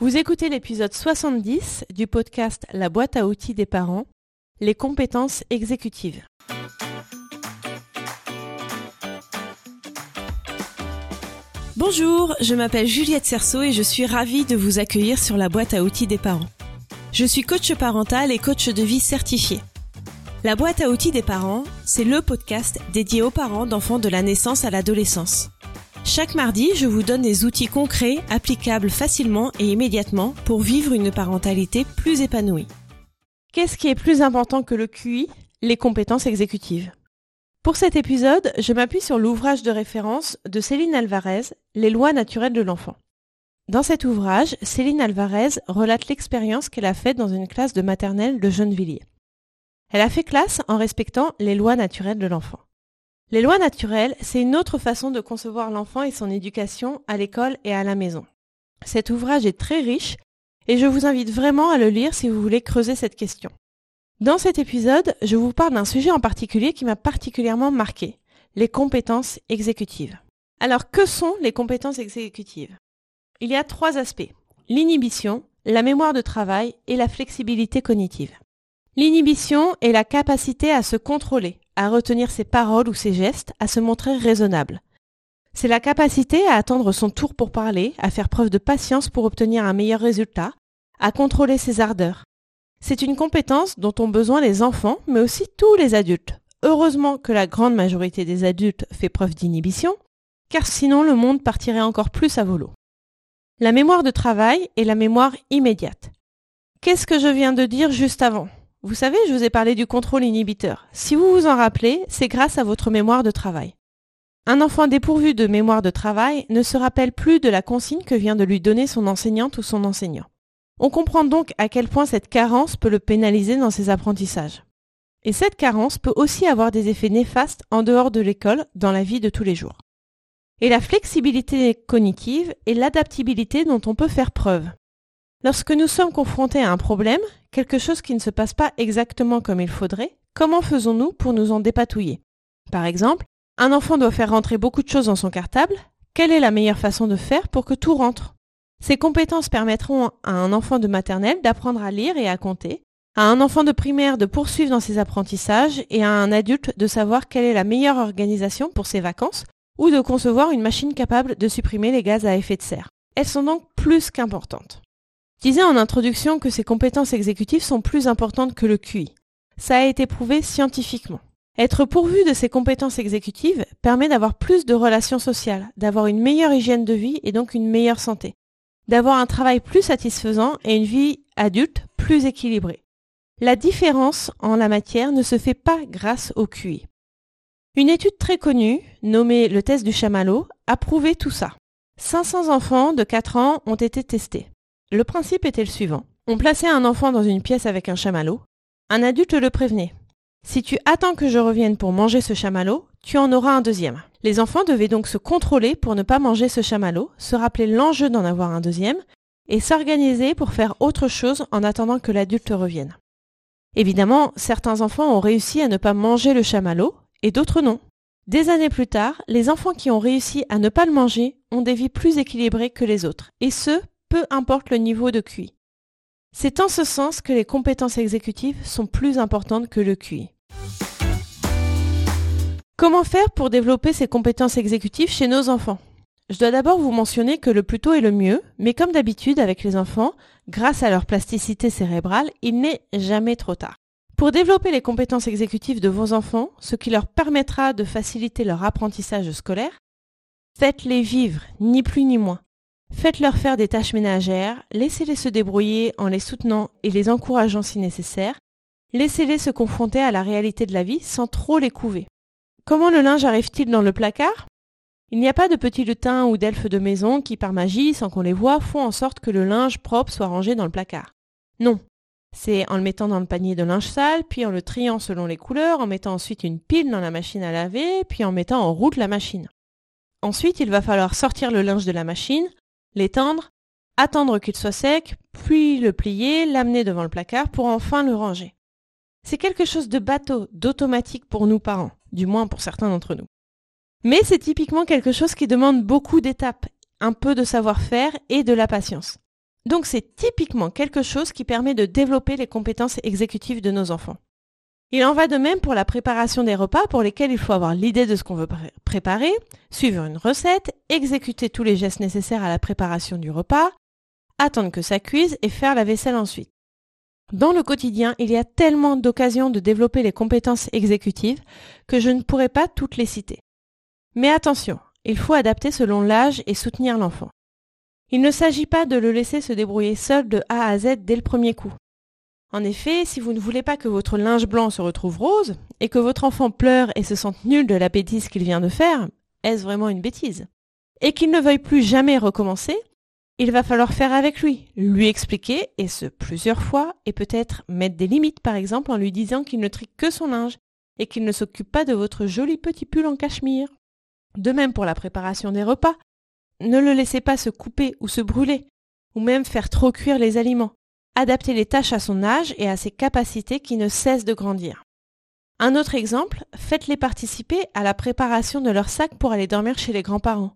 Vous écoutez l'épisode 70 du podcast La boîte à outils des parents, les compétences exécutives. Bonjour, je m'appelle Juliette Cerceau et je suis ravie de vous accueillir sur la boîte à outils des parents. Je suis coach parental et coach de vie certifié. La boîte à outils des parents, c'est le podcast dédié aux parents d'enfants de la naissance à l'adolescence. Chaque mardi, je vous donne des outils concrets, applicables facilement et immédiatement pour vivre une parentalité plus épanouie. Qu'est-ce qui est plus important que le QI Les compétences exécutives? Pour cet épisode, je m'appuie sur l'ouvrage de référence de Céline Alvarez, Les lois naturelles de l'enfant. Dans cet ouvrage, Céline Alvarez relate l'expérience qu'elle a faite dans une classe de maternelle de Gennevilliers. Elle a fait classe en respectant les lois naturelles de l'enfant. Les lois naturelles, c'est une autre façon de concevoir l'enfant et son éducation à l'école et à la maison. Cet ouvrage est très riche et je vous invite vraiment à le lire si vous voulez creuser cette question. Dans cet épisode, je vous parle d'un sujet en particulier qui m'a particulièrement marqué, les compétences exécutives. Alors que sont les compétences exécutives? Il y a trois aspects, l'inhibition, la mémoire de travail et la flexibilité cognitive. L'inhibition est la capacité à se contrôler, à retenir ses paroles ou ses gestes, à se montrer raisonnable. C'est la capacité à attendre son tour pour parler, à faire preuve de patience pour obtenir un meilleur résultat, à contrôler ses ardeurs. C'est une compétence dont ont besoin les enfants, mais aussi tous les adultes. Heureusement que la grande majorité des adultes fait preuve d'inhibition, car sinon le monde partirait encore plus à volo. La mémoire de travail est la mémoire immédiate. Qu'est-ce que je viens de dire juste avant? Vous savez, je vous ai parlé du contrôle inhibiteur. Si vous vous en rappelez, c'est grâce à votre mémoire de travail. Un enfant dépourvu de mémoire de travail ne se rappelle plus de la consigne que vient de lui donner son enseignante ou son enseignant. On comprend donc à quel point cette carence peut le pénaliser dans ses apprentissages. Et cette carence peut aussi avoir des effets néfastes en dehors de l'école, dans la vie de tous les jours. Et la flexibilité cognitive est l'adaptabilité dont on peut faire preuve. Lorsque nous sommes confrontés à un problème, quelque chose qui ne se passe pas exactement comme il faudrait, comment faisons-nous pour nous en dépatouiller? Par exemple, un enfant doit faire rentrer beaucoup de choses dans son cartable, quelle est la meilleure façon de faire pour que tout rentre? Ces compétences permettront à un enfant de maternelle d'apprendre à lire et à compter, à un enfant de primaire de poursuivre dans ses apprentissages et à un adulte de savoir quelle est la meilleure organisation pour ses vacances ou de concevoir une machine capable de supprimer les gaz à effet de serre. Elles sont donc plus qu'importantes. Je disais en introduction que ces compétences exécutives sont plus importantes que le QI. Ça a été prouvé scientifiquement. Être pourvu de ces compétences exécutives permet d'avoir plus de relations sociales, d'avoir une meilleure hygiène de vie et donc une meilleure santé, d'avoir un travail plus satisfaisant et une vie adulte plus équilibrée. La différence en la matière ne se fait pas grâce au QI. Une étude très connue, nommée le test du chamallow, a prouvé tout ça. 500 enfants de 4 ans ont été testés. Le principe était le suivant. On plaçait un enfant dans une pièce avec un chamallow. Un adulte le prévenait. Si tu attends que je revienne pour manger ce chamallow, tu en auras un deuxième. Les enfants devaient donc se contrôler pour ne pas manger ce chamallow, se rappeler l'enjeu d'en avoir un deuxième, et s'organiser pour faire autre chose en attendant que l'adulte revienne. Évidemment, certains enfants ont réussi à ne pas manger le chamallow, et d'autres non. Des années plus tard, les enfants qui ont réussi à ne pas le manger ont des vies plus équilibrées que les autres, et ce, peu importe le niveau de QI. C'est en ce sens que les compétences exécutives sont plus importantes que le QI. Comment faire pour développer ces compétences exécutives chez nos enfants? Je dois d'abord vous mentionner que le plus tôt est le mieux, mais comme d'habitude avec les enfants, grâce à leur plasticité cérébrale, il n'est jamais trop tard. Pour développer les compétences exécutives de vos enfants, ce qui leur permettra de faciliter leur apprentissage scolaire, faites-les vivre, ni plus ni moins. Faites-leur faire des tâches ménagères, laissez-les se débrouiller en les soutenant et les encourageant si nécessaire, laissez-les se confronter à la réalité de la vie sans trop les couver. Comment le linge arrive-t-il dans le placard? Il n'y a pas de petits lutins ou d'elfes de maison qui, par magie, sans qu'on les voie, font en sorte que le linge propre soit rangé dans le placard. Non. C'est en le mettant dans le panier de linge sale, puis en le triant selon les couleurs, en mettant ensuite une pile dans la machine à laver, puis en mettant en route la machine. Ensuite, il va falloir sortir le linge de la machine, l'étendre, attendre qu'il soit sec, puis le plier, l'amener devant le placard pour enfin le ranger. C'est quelque chose de bateau, d'automatique pour nous parents, du moins pour certains d'entre nous. Mais c'est typiquement quelque chose qui demande beaucoup d'étapes, un peu de savoir-faire et de la patience. Donc c'est typiquement quelque chose qui permet de développer les compétences exécutives de nos enfants. Il en va de même pour la préparation des repas pour lesquels il faut avoir l'idée de ce qu'on veut préparer, suivre une recette, exécuter tous les gestes nécessaires à la préparation du repas, attendre que ça cuise et faire la vaisselle ensuite. Dans le quotidien, il y a tellement d'occasions de développer les compétences exécutives que je ne pourrais pas toutes les citer. Mais attention, il faut adapter selon l'âge et soutenir l'enfant. Il ne s'agit pas de le laisser se débrouiller seul de A à Z dès le premier coup. En effet, si vous ne voulez pas que votre linge blanc se retrouve rose, et que votre enfant pleure et se sente nul de la bêtise qu'il vient de faire, est-ce vraiment une bêtise? Et qu'il ne veuille plus jamais recommencer, il va falloir faire avec lui, lui expliquer, et ce plusieurs fois, et peut-être mettre des limites par exemple en lui disant qu'il ne trique que son linge, et qu'il ne s'occupe pas de votre joli petit pull en cachemire. De même pour la préparation des repas. Ne le laissez pas se couper ou se brûler, ou même faire trop cuire les aliments. Adaptez les tâches à son âge et à ses capacités qui ne cessent de grandir. Un autre exemple, faites-les participer à la préparation de leur sac pour aller dormir chez les grands-parents.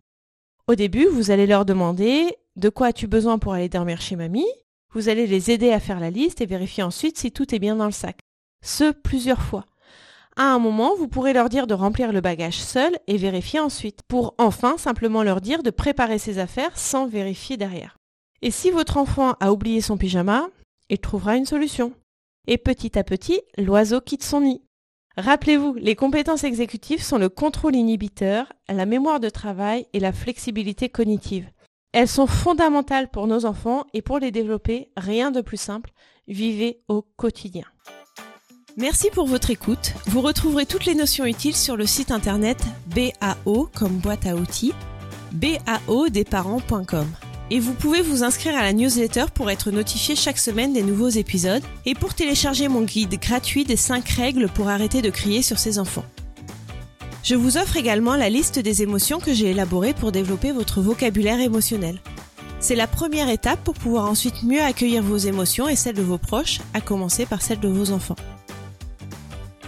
Au début, vous allez leur demander de quoi as-tu besoin pour aller dormir chez mamie? Vous allez les aider à faire la liste et vérifier ensuite si tout est bien dans le sac. Ce plusieurs fois. À un moment, vous pourrez leur dire de remplir le bagage seul et vérifier ensuite, pour enfin simplement leur dire de préparer ses affaires sans vérifier derrière. Et si votre enfant a oublié son pyjama, il trouvera une solution. Et petit à petit, l'oiseau quitte son nid. Rappelez-vous, les compétences exécutives sont le contrôle inhibiteur, la mémoire de travail et la flexibilité cognitive. Elles sont fondamentales pour nos enfants et pour les développer, rien de plus simple, vivez au quotidien. Merci pour votre écoute. Vous retrouverez toutes les notions utiles sur le site internet BAO comme boîte à outils, baodesparents.com. Et vous pouvez vous inscrire à la newsletter pour être notifié chaque semaine des nouveaux épisodes et pour télécharger mon guide gratuit des 5 règles pour arrêter de crier sur ses enfants. Je vous offre également la liste des émotions que j'ai élaborées pour développer votre vocabulaire émotionnel. C'est la première étape pour pouvoir ensuite mieux accueillir vos émotions et celles de vos proches, à commencer par celles de vos enfants.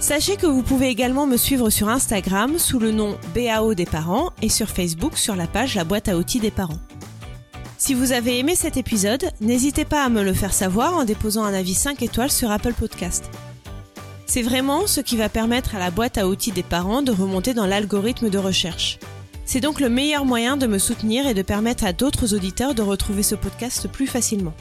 Sachez que vous pouvez également me suivre sur Instagram sous le nom BAO des parents et sur Facebook sur la page La boîte à outils des parents. Si vous avez aimé cet épisode, n'hésitez pas à me le faire savoir en déposant un avis 5 étoiles sur Apple Podcast. C'est vraiment ce qui va permettre à la boîte à outils des parents de remonter dans l'algorithme de recherche. C'est donc le meilleur moyen de me soutenir et de permettre à d'autres auditeurs de retrouver ce podcast plus facilement.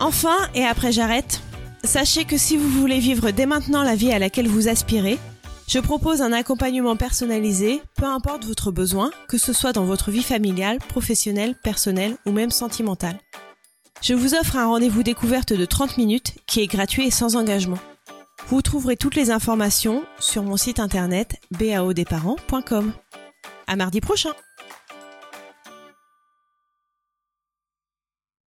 Enfin, et après j'arrête, sachez que si vous voulez vivre dès maintenant la vie à laquelle vous aspirez, je propose un accompagnement personnalisé, peu importe votre besoin, que ce soit dans votre vie familiale, professionnelle, personnelle ou même sentimentale. Je vous offre un rendez-vous découverte de 30 minutes qui est gratuit et sans engagement. Vous trouverez toutes les informations sur mon site internet baodesparents.com. À mardi prochain!